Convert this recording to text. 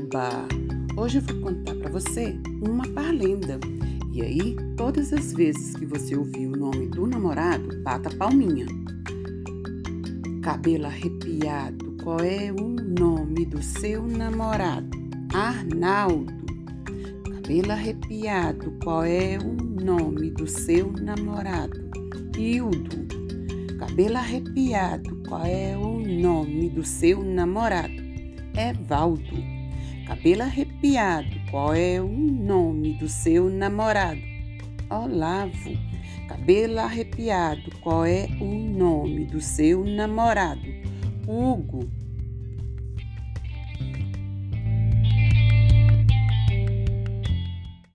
Oba! Hoje eu vou contar para você uma parlenda. E aí, todas as vezes que você ouvir o nome do namorado, bata palminha. Cabelo arrepiado, qual é o nome do seu namorado? Arnaldo. Cabelo arrepiado, qual é o nome do seu namorado? Hildo. Cabelo arrepiado, qual é o nome do seu namorado? Evaldo. Cabelo arrepiado, qual é o nome do seu namorado? Olavo. Cabelo arrepiado, qual é o nome do seu namorado? Hugo.